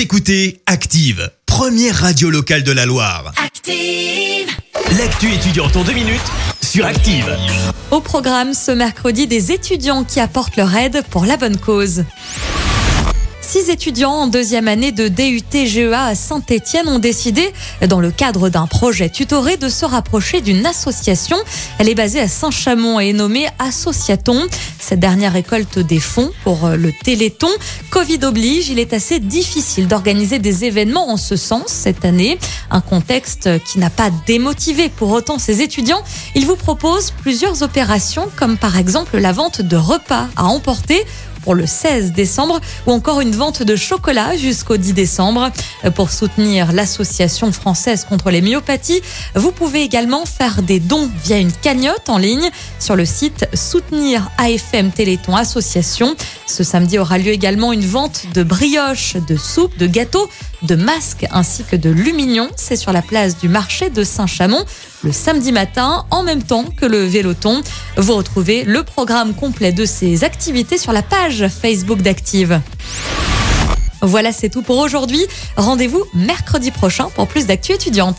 Vous écoutez Active, première radio locale de la Loire. Active. L'actu étudiante en deux minutes sur Active. Au programme ce mercredi, des étudiants qui apportent leur aide pour la bonne cause. Six étudiants en deuxième année de DUT GEA à Saint-Étienne ont décidé, dans le cadre d'un projet tutoré, de se rapprocher d'une association. Elle est basée à Saint-Chamond et est nommée Associaton. Cette dernière récolte des fonds pour euh, le Téléthon. Covid oblige, il est assez difficile d'organiser des événements en ce sens cette année. Un contexte qui n'a pas démotivé pour autant ces étudiants. Ils vous proposent plusieurs opérations comme par exemple la vente de repas à emporter pour le 16 décembre ou encore une vente de chocolat jusqu'au 10 décembre. Pour soutenir l'association française contre les myopathies, vous pouvez également faire des dons via une cagnotte en ligne sur le site Soutenir AFM Téléthon Association. Ce samedi aura lieu également une vente de brioches, de soupe, de gâteaux, de masques ainsi que de lumignon. C'est sur la place du marché de Saint-Chamond le samedi matin en même temps que le Véloton. Vous retrouvez le programme complet de ces activités sur la page Facebook d'Active. Voilà, c'est tout pour aujourd'hui. Rendez-vous mercredi prochain pour plus d'actu étudiante.